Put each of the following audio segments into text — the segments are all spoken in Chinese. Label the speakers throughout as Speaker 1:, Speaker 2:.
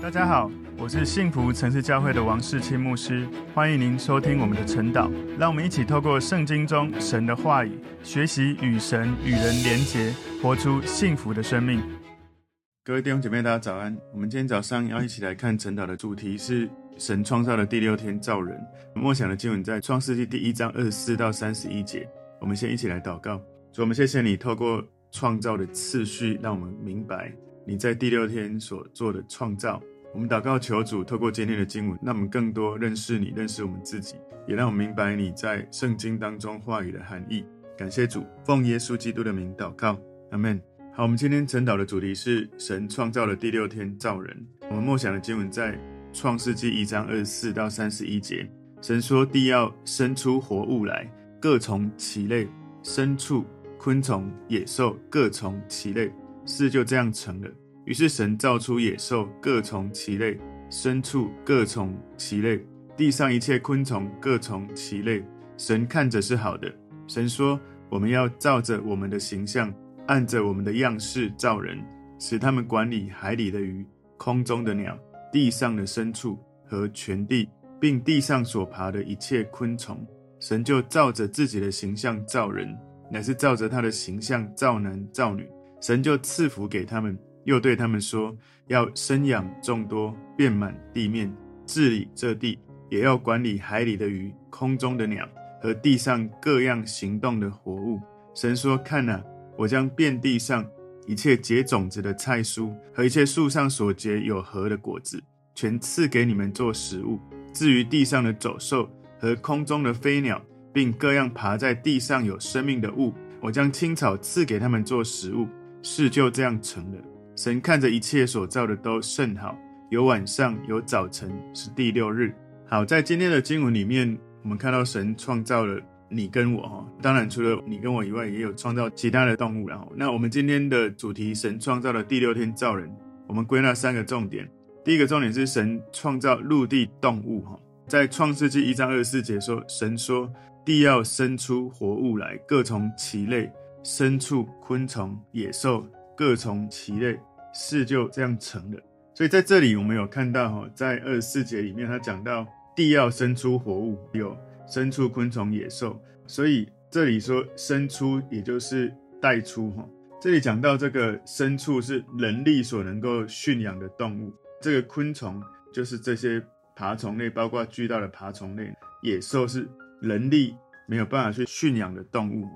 Speaker 1: 大家好，我是幸福城市教会的王世清牧师，欢迎您收听我们的晨祷。让我们一起透过圣经中神的话语，学习与神与人连结，活出幸福的生命。各位弟兄姐妹，大家早安。我们今天早上要一起来看晨祷的主题是神创造的第六天造人。默想的经文在创世纪第一章二十四到三十一节。我们先一起来祷告。主，我们谢谢你透过创造的次序，让我们明白。你在第六天所做的创造，我们祷告求主透过今天的经文，让我们更多认识你，认识我们自己，也让我们明白你在圣经当中话语的含义。感谢主，奉耶稣基督的名祷告，阿门。好，我们今天晨祷的主题是神创造的第六天造人。我们默想的经文在创世记一章二十四到三十一节。神说：“地要生出活物来，各从其类；牲畜、昆虫、野兽，各从其类。”事就这样成了。于是神造出野兽，各从其类；牲畜各从其类；地上一切昆虫各从其类。神看着是好的。神说：“我们要照着我们的形象，按着我们的样式造人，使他们管理海里的鱼、空中的鸟、地上的牲畜和全地，并地上所爬的一切昆虫。”神就照着自己的形象造人，乃是照着他的形象造男造女。神就赐福给他们，又对他们说：“要生养众多，遍满地面，治理这地，也要管理海里的鱼、空中的鸟和地上各样行动的活物。”神说：“看哪，我将遍地上一切结种子的菜蔬和一切树上所结有核的果子，全赐给你们做食物。至于地上的走兽和空中的飞鸟，并各样爬在地上有生命的物，我将青草赐给他们做食物。”事就这样成了。神看着一切所造的都甚好，有晚上，有早晨，是第六日。好，在今天的经文里面，我们看到神创造了你跟我哈。当然，除了你跟我以外，也有创造其他的动物。然后，那我们今天的主题，神创造了第六天造人。我们归纳三个重点。第一个重点是神创造陆地动物哈。在创世纪一章二十四节说，神说地要生出活物来，各从其类。牲畜、昆虫、野兽，各从其类，事就这样成了。所以在这里，我们有看到哈，在二十四节里面，他讲到地要生出活物，有牲畜、昆虫、野兽。所以这里说生出，也就是带出哈。这里讲到这个牲畜是人力所能够驯养的动物，这个昆虫就是这些爬虫类，包括巨大的爬虫类。野兽是人力没有办法去驯养的动物。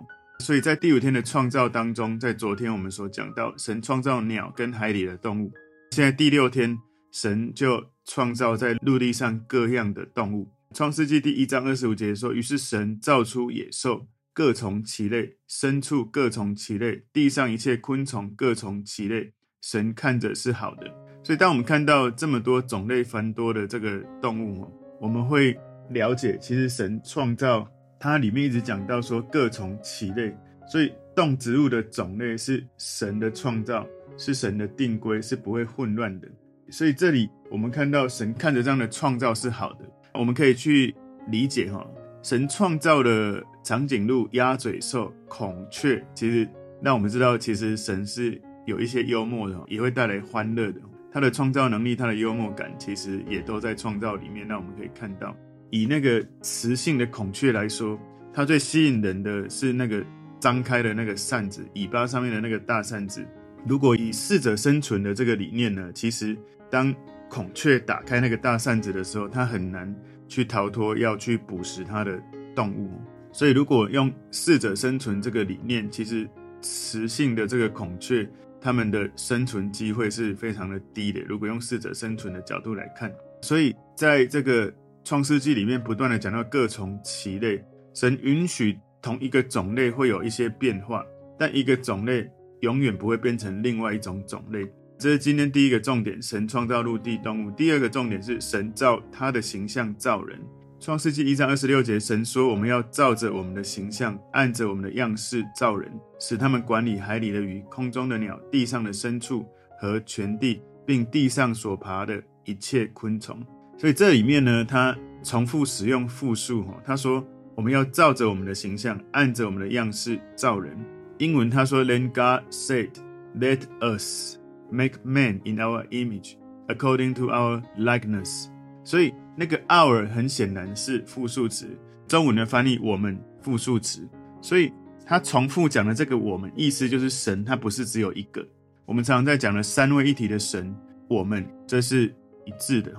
Speaker 1: 所以在第五天的创造当中，在昨天我们所讲到，神创造鸟跟海里的动物。现在第六天，神就创造在陆地上各样的动物。创世纪第一章二十五节说：“于是神造出野兽，各从其类；牲畜各从其类；地上一切昆虫各从其类。神看着是好的。”所以当我们看到这么多种类繁多的这个动物，我们会了解，其实神创造。它里面一直讲到说各从其类，所以动植物的种类是神的创造，是神的定规，是不会混乱的。所以这里我们看到神看着这样的创造是好的，我们可以去理解哈，神创造的长颈鹿、鸭嘴兽、孔雀，其实让我们知道，其实神是有一些幽默的，也会带来欢乐的。他的创造能力，他的幽默感，其实也都在创造里面，让我们可以看到。以那个雌性的孔雀来说，它最吸引人的是那个张开的那个扇子，尾巴上面的那个大扇子。如果以适者生存的这个理念呢，其实当孔雀打开那个大扇子的时候，它很难去逃脱要去捕食它的动物。所以，如果用适者生存这个理念，其实雌性的这个孔雀，它们的生存机会是非常的低的。如果用适者生存的角度来看，所以在这个。创世纪里面不断的讲到各从其类，神允许同一个种类会有一些变化，但一个种类永远不会变成另外一种种类。这是今天第一个重点，神创造陆地动物。第二个重点是神造他的形象造人。创世纪一章二十六节，神说我们要照着我们的形象，按着我们的样式造人，使他们管理海里的鱼、空中的鸟、地上的牲畜和全地，并地上所爬的一切昆虫。所以这里面呢，他重复使用复数哈。他说我们要照着我们的形象，按着我们的样式造人。英文他说，Then God said, Let us make man in our image, according to our likeness。所以那个 our 很显然是复数词，中文的翻译我们复数词，所以他重复讲的这个我们，意思就是神，他不是只有一个。我们常常在讲的三位一体的神，我们这是一致的，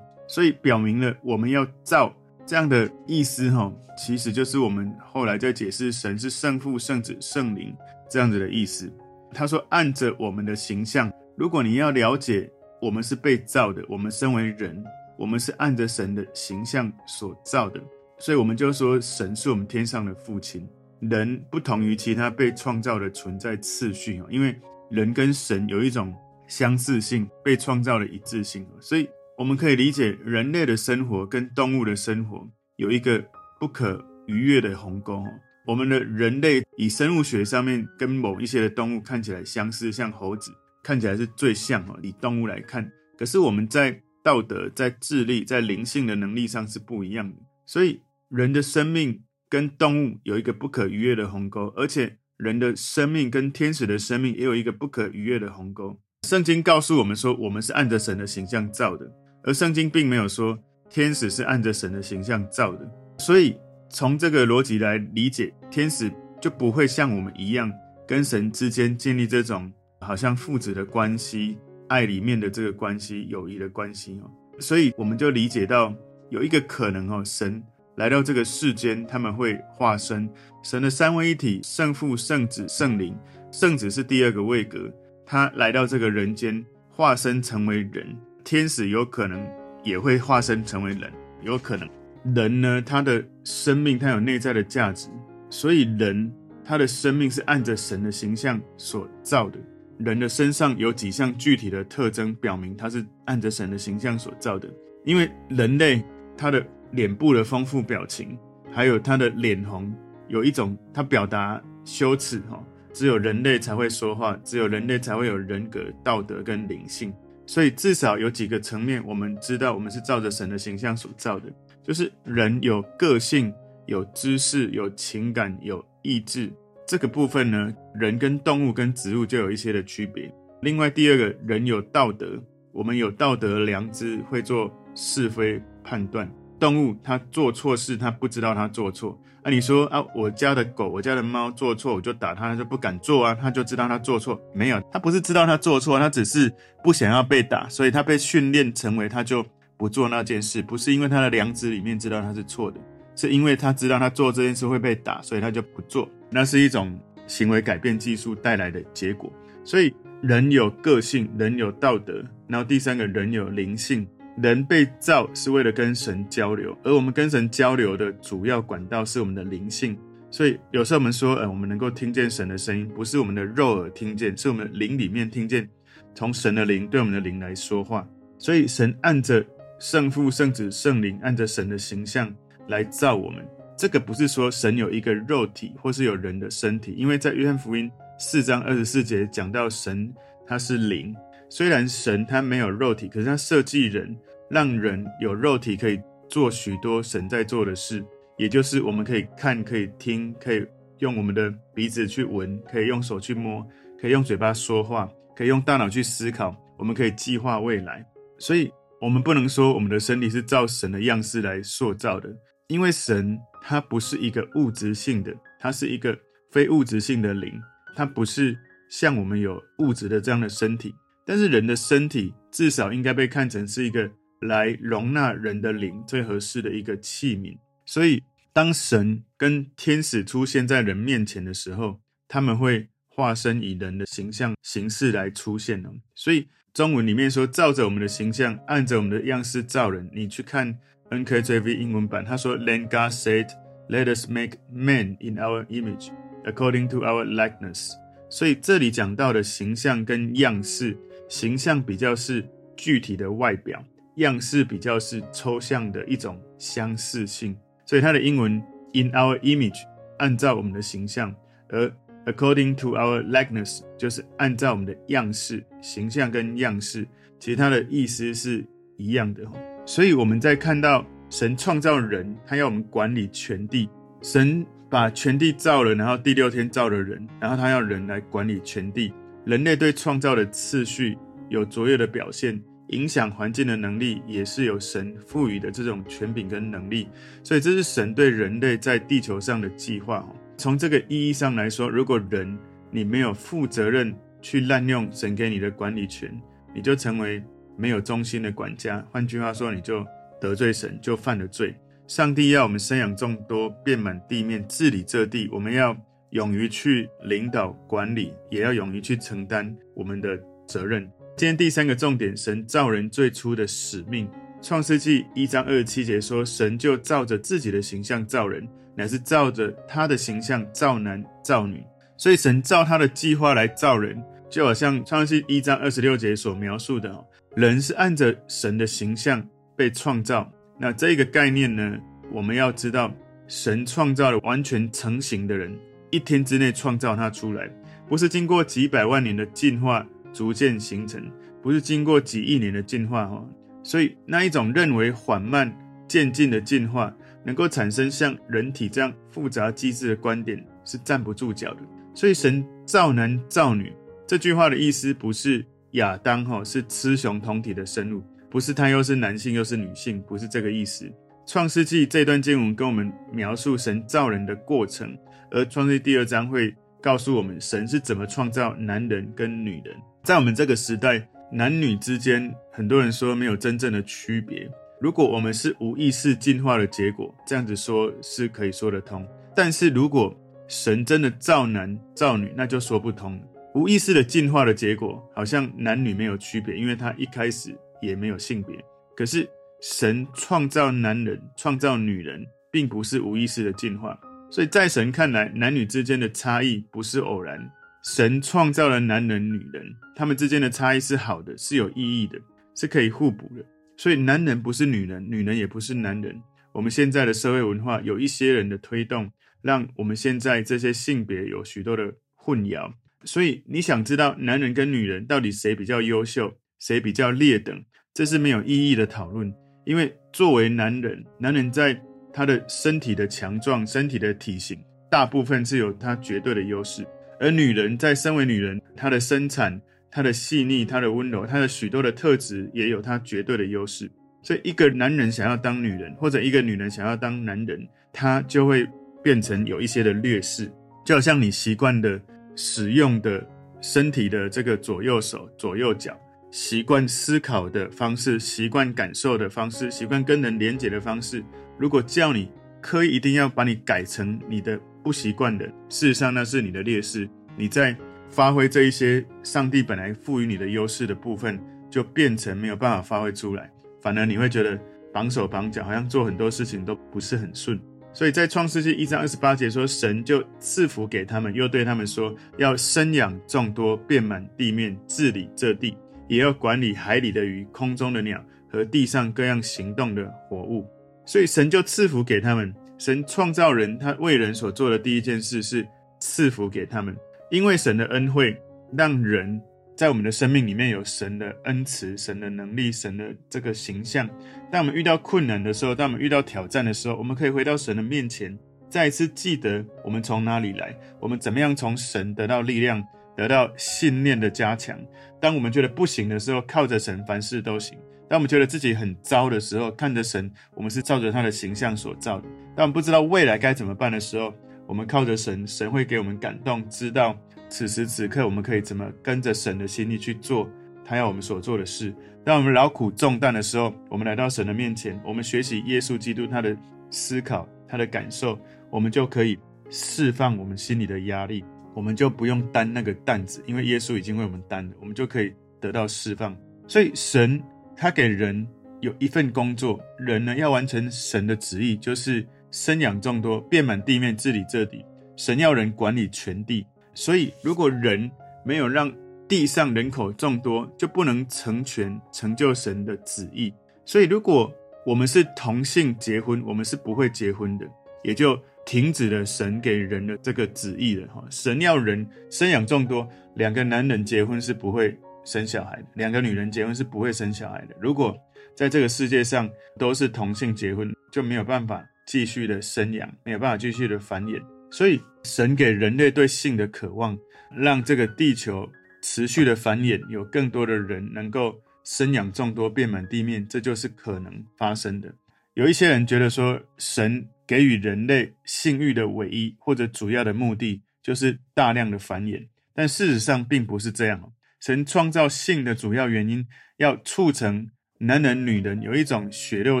Speaker 1: 所以表明了我们要造这样的意思，哈，其实就是我们后来在解释神是圣父、圣子、圣灵这样子的意思。他说按着我们的形象，如果你要了解我们是被造的，我们身为人，我们是按着神的形象所造的，所以我们就说神是我们天上的父亲。人不同于其他被创造的存在次序，因为。人跟神有一种相似性，被创造的一致性，所以我们可以理解人类的生活跟动物的生活有一个不可逾越的鸿沟。我们的人类以生物学上面跟某一些的动物看起来相似，像猴子看起来是最像哦，以动物来看。可是我们在道德、在智力、在灵性的能力上是不一样的，所以人的生命跟动物有一个不可逾越的鸿沟，而且。人的生命跟天使的生命也有一个不可逾越的鸿沟。圣经告诉我们说，我们是按着神的形象造的，而圣经并没有说天使是按着神的形象造的。所以从这个逻辑来理解，天使就不会像我们一样跟神之间建立这种好像父子的关系、爱里面的这个关系、友谊的关系哦。所以我们就理解到有一个可能哦，神。来到这个世间，他们会化身神的三位一体，圣父、圣子、圣灵。圣子是第二个位格，他来到这个人间，化身成为人。天使有可能也会化身成为人，有可能。人呢，他的生命，他有内在的价值，所以人他的生命是按着神的形象所造的。人的身上有几项具体的特征，表明他是按着神的形象所造的。因为人类他的。脸部的丰富表情，还有他的脸红，有一种他表达羞耻哈，只有人类才会说话，只有人类才会有人格、道德跟灵性。所以至少有几个层面，我们知道我们是照着神的形象所造的，就是人有个性、有知识、有情感、有意志。这个部分呢，人跟动物跟植物就有一些的区别。另外第二个人有道德，我们有道德良知，会做是非判断。动物它做错事，它不知道它做错。啊，你说啊，我家的狗、我家的猫做错，我就打它，它就不敢做啊，它就知道它做错。没有，它不是知道它做错，它只是不想要被打，所以它被训练成为它就不做那件事。不是因为它的良知里面知道它是错的，是因为它知道它做这件事会被打，所以它就不做。那是一种行为改变技术带来的结果。所以人有个性，人有道德，然后第三个人有灵性。人被造是为了跟神交流，而我们跟神交流的主要管道是我们的灵性。所以有时候我们说，呃，我们能够听见神的声音，不是我们的肉耳听见，是我们的灵里面听见，从神的灵对我们的灵来说话。所以神按着圣父、圣子、圣灵，按着神的形象来造我们。这个不是说神有一个肉体，或是有人的身体，因为在约翰福音四章二十四节讲到神他是灵。虽然神他没有肉体，可是他设计人，让人有肉体可以做许多神在做的事，也就是我们可以看、可以听、可以用我们的鼻子去闻、可以用手去摸、可以用嘴巴说话、可以用大脑去思考，我们可以计划未来。所以，我们不能说我们的身体是照神的样式来塑造的，因为神它不是一个物质性的，它是一个非物质性的灵，它不是像我们有物质的这样的身体。但是人的身体至少应该被看成是一个来容纳人的灵最合适的一个器皿。所以，当神跟天使出现在人面前的时候，他们会化身以人的形象形式来出现。所以中文里面说，照着我们的形象，按着我们的样式造人。你去看 NKJV 英文版，他说：“Then God said, Let us make man in our image, according to our likeness。”所以这里讲到的形象跟样式。形象比较是具体的外表，样式比较是抽象的一种相似性，所以它的英文 in our image 按照我们的形象，而 according to our likeness 就是按照我们的样式，形象跟样式，其实它的意思是一样的。所以我们在看到神创造人，他要我们管理全地，神把全地造了，然后第六天造了人，然后他要人来管理全地。人类对创造的次序有卓越的表现，影响环境的能力，也是由神赋予的这种权柄跟能力。所以这是神对人类在地球上的计划。从这个意义上来说，如果人你没有负责任去滥用神给你的管理权，你就成为没有忠心的管家。换句话说，你就得罪神，就犯了罪。上帝要我们生养众多，遍满地面，治理这地。我们要勇于去领导管理，也要勇于去承担我们的责任。今天第三个重点，神造人最初的使命。创世纪一章二十七节说：“神就照着自己的形象造人，乃是照着他的形象造男造女。”所以神照他的计划来造人，就好像创世纪一章二十六节所描述的，人是按着神的形象被创造。那这个概念呢，我们要知道，神创造了完全成型的人，一天之内创造他出来，不是经过几百万年的进化逐渐形成，不是经过几亿年的进化哈。所以那一种认为缓慢渐进的进化能够产生像人体这样复杂机制的观点是站不住脚的。所以神造男造女这句话的意思不是亚当哈是雌雄同体的生物，不是他又是男性又是女性，不是这个意思。创世纪这段经文跟我们描述神造人的过程，而创世第二章会告诉我们神是怎么创造男人跟女人。在我们这个时代，男女之间很多人说没有真正的区别。如果我们是无意识进化的结果，这样子说是可以说得通。但是如果神真的造男造女，那就说不通了。无意识的进化的结果，好像男女没有区别，因为他一开始也没有性别。可是神创造男人、创造女人，并不是无意识的进化。所以在神看来，男女之间的差异不是偶然。神创造了男人、女人，他们之间的差异是好的，是有意义的，是可以互补的。所以男人不是女人，女人也不是男人。我们现在的社会文化有一些人的推动。让我们现在这些性别有许多的混淆，所以你想知道男人跟女人到底谁比较优秀，谁比较劣等，这是没有意义的讨论。因为作为男人，男人在他的身体的强壮、身体的体型，大部分是有他绝对的优势；而女人在身为女人，她的生产、她的细腻、她的温柔、她的许多的特质，也有她绝对的优势。所以，一个男人想要当女人，或者一个女人想要当男人，他就会。变成有一些的劣势，就好像你习惯的使用的身体的这个左右手、左右脚，习惯思考的方式，习惯感受的方式，习惯跟人连接的方式。如果叫你刻意一定要把你改成你的不习惯的，事实上那是你的劣势。你在发挥这一些上帝本来赋予你的优势的部分，就变成没有办法发挥出来，反而你会觉得绑手绑脚，好像做很多事情都不是很顺。所以在创世纪一章二十八节说，神就赐福给他们，又对他们说，要生养众多，遍满地面，治理这地，也要管理海里的鱼、空中的鸟和地上各样行动的活物。所以神就赐福给他们。神创造人，他为人所做的第一件事是赐福给他们，因为神的恩惠让人。在我们的生命里面有神的恩慈、神的能力、神的这个形象。当我们遇到困难的时候，当我们遇到挑战的时候，我们可以回到神的面前，再一次记得我们从哪里来，我们怎么样从神得到力量、得到信念的加强。当我们觉得不行的时候，靠着神凡事都行；当我们觉得自己很糟的时候，看着神，我们是照着他的形象所造的。当我们不知道未来该怎么办的时候，我们靠着神，神会给我们感动，知道。此时此刻，我们可以怎么跟着神的心意去做他要我们所做的事？当我们劳苦重担的时候，我们来到神的面前，我们学习耶稣基督他的思考、他的感受，我们就可以释放我们心里的压力，我们就不用担那个担子，因为耶稣已经为我们担了，我们就可以得到释放。所以神他给人有一份工作，人呢要完成神的旨意，就是生养众多，遍满地面，治理这地。神要人管理全地。所以，如果人没有让地上人口众多，就不能成全成就神的旨意。所以，如果我们是同性结婚，我们是不会结婚的，也就停止了神给人的这个旨意了。哈，神要人生养众多，两个男人结婚是不会生小孩的，两个女人结婚是不会生小孩的。如果在这个世界上都是同性结婚，就没有办法继续的生养，没有办法继续的繁衍。所以，神给人类对性的渴望，让这个地球持续的繁衍，有更多的人能够生养众多，遍满地面，这就是可能发生的。有一些人觉得说，神给予人类性欲的唯一或者主要的目的，就是大量的繁衍，但事实上并不是这样。神创造性的主要原因，要促成男人女人有一种血肉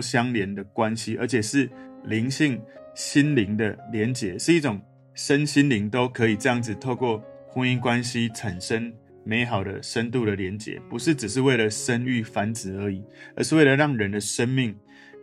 Speaker 1: 相连的关系，而且是灵性、心灵的连结，是一种身心灵都可以这样子透过婚姻关系产生美好的深度的连结，不是只是为了生育繁殖而已，而是为了让人的生命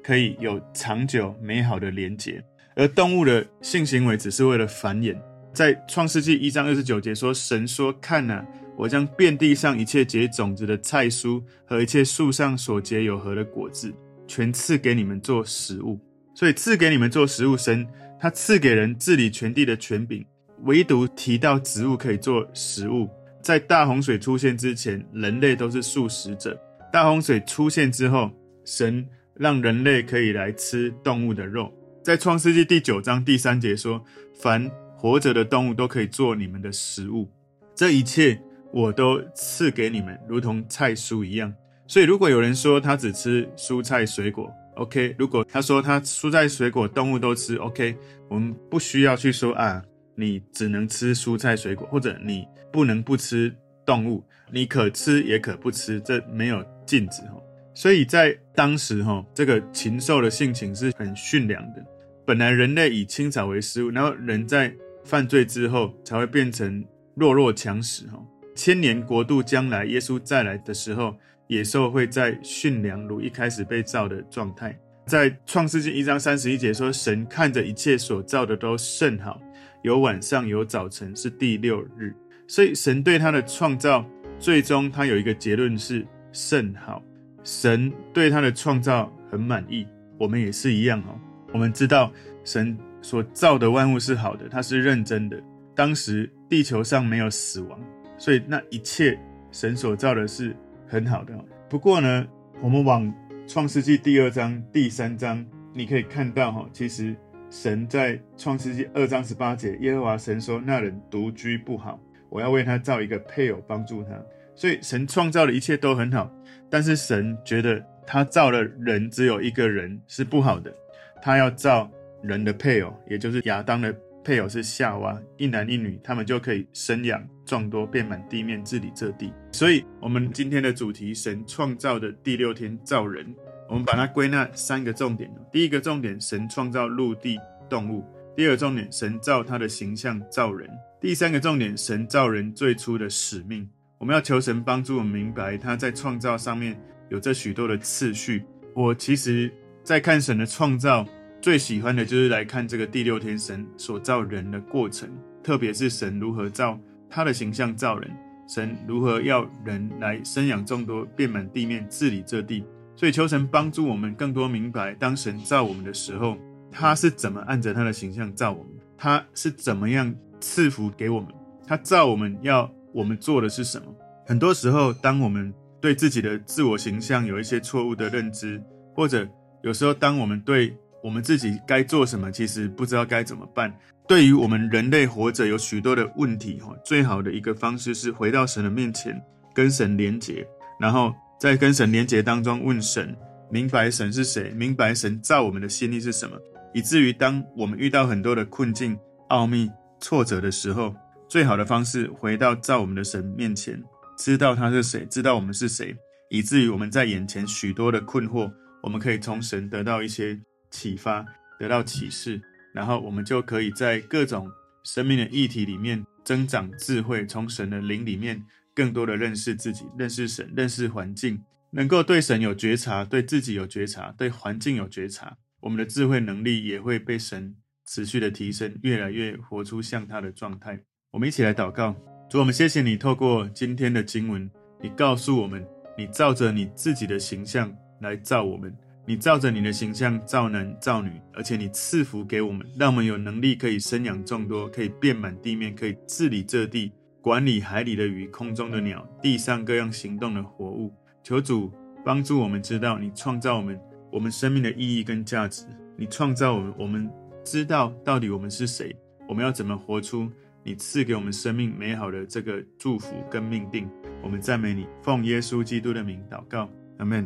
Speaker 1: 可以有长久美好的连结。而动物的性行为只是为了繁衍。在创世纪一章二十九节说：“神说，看哪。”我将遍地上一切结种子的菜蔬和一切树上所结有核的果子，全赐给你们做食物。所以赐给你们做食物，神他赐给人治理全地的权柄，唯独提到植物可以做食物。在大洪水出现之前，人类都是素食者。大洪水出现之后，神让人类可以来吃动物的肉。在创世纪第九章第三节说：“凡活着的动物都可以做你们的食物。”这一切。我都赐给你们，如同菜蔬一样。所以，如果有人说他只吃蔬菜水果，OK；如果他说他蔬菜水果动物都吃，OK，我们不需要去说啊，你只能吃蔬菜水果，或者你不能不吃动物，你可吃也可不吃，这没有禁止哈。所以在当时哈，这个禽兽的性情是很驯良的。本来人类以青草为食物，然后人在犯罪之后才会变成弱肉强食哈。千年国度将来，耶稣再来的时候，野兽会在驯良如一开始被造的状态。在创世纪一章三十一节说：“神看着一切所造的都甚好，有晚上有早晨，是第六日。”所以神对他的创造，最终他有一个结论是甚好。神对他的创造很满意，我们也是一样哦。我们知道神所造的万物是好的，他是认真的。当时地球上没有死亡。所以那一切神所造的是很好的。不过呢，我们往创世纪第二章、第三章，你可以看到哈，其实神在创世纪二章十八节，耶和华神说：“那人独居不好，我要为他造一个配偶帮助他。”所以神创造的一切都很好，但是神觉得他造了人只有一个人是不好的，他要造人的配偶，也就是亚当的。配偶是夏娃，一男一女，他们就可以生养壮多，遍满地面，治理这地。所以，我们今天的主题，神创造的第六天造人，我们把它归纳三个重点。第一个重点，神创造陆地动物；第二个重点，神造他的形象造人；第三个重点，神造人最初的使命。我们要求神帮助我们明白，他在创造上面有着许多的次序。我其实，在看神的创造。最喜欢的就是来看这个第六天神所造人的过程，特别是神如何造他的形象造人，神如何要人来生养众多，遍满地面，治理这地。所以求神帮助我们更多明白，当神造我们的时候，他是怎么按着他的形象造我们，他是怎么样赐福给我们，他造我们要我们做的是什么。很多时候，当我们对自己的自我形象有一些错误的认知，或者有时候当我们对我们自己该做什么，其实不知道该怎么办。对于我们人类活着有许多的问题，哈，最好的一个方式是回到神的面前，跟神连结，然后在跟神连结当中问神，明白神是谁，明白神造我们的心意是什么，以至于当我们遇到很多的困境、奥秘、挫折的时候，最好的方式回到造我们的神面前，知道他是谁，知道我们是谁，以至于我们在眼前许多的困惑，我们可以从神得到一些。启发，得到启示，然后我们就可以在各种生命的议题里面增长智慧，从神的灵里面更多的认识自己，认识神，认识环境，能够对神有觉察，对自己有觉察，对环境有觉察，我们的智慧能力也会被神持续的提升，越来越活出像他的状态。我们一起来祷告，主，我们谢谢你透过今天的经文，你告诉我们，你照着你自己的形象来造我们。你照着你的形象造男造女，而且你赐福给我们，让我们有能力可以生养众多，可以遍满地面，可以治理这地，管理海里的鱼、空中的鸟、地上各样行动的活物。求主帮助我们知道你创造我们，我们生命的意义跟价值。你创造我们，我们知道到底我们是谁，我们要怎么活出你赐给我们生命美好的这个祝福跟命定。我们赞美你，奉耶稣基督的名祷告，阿门。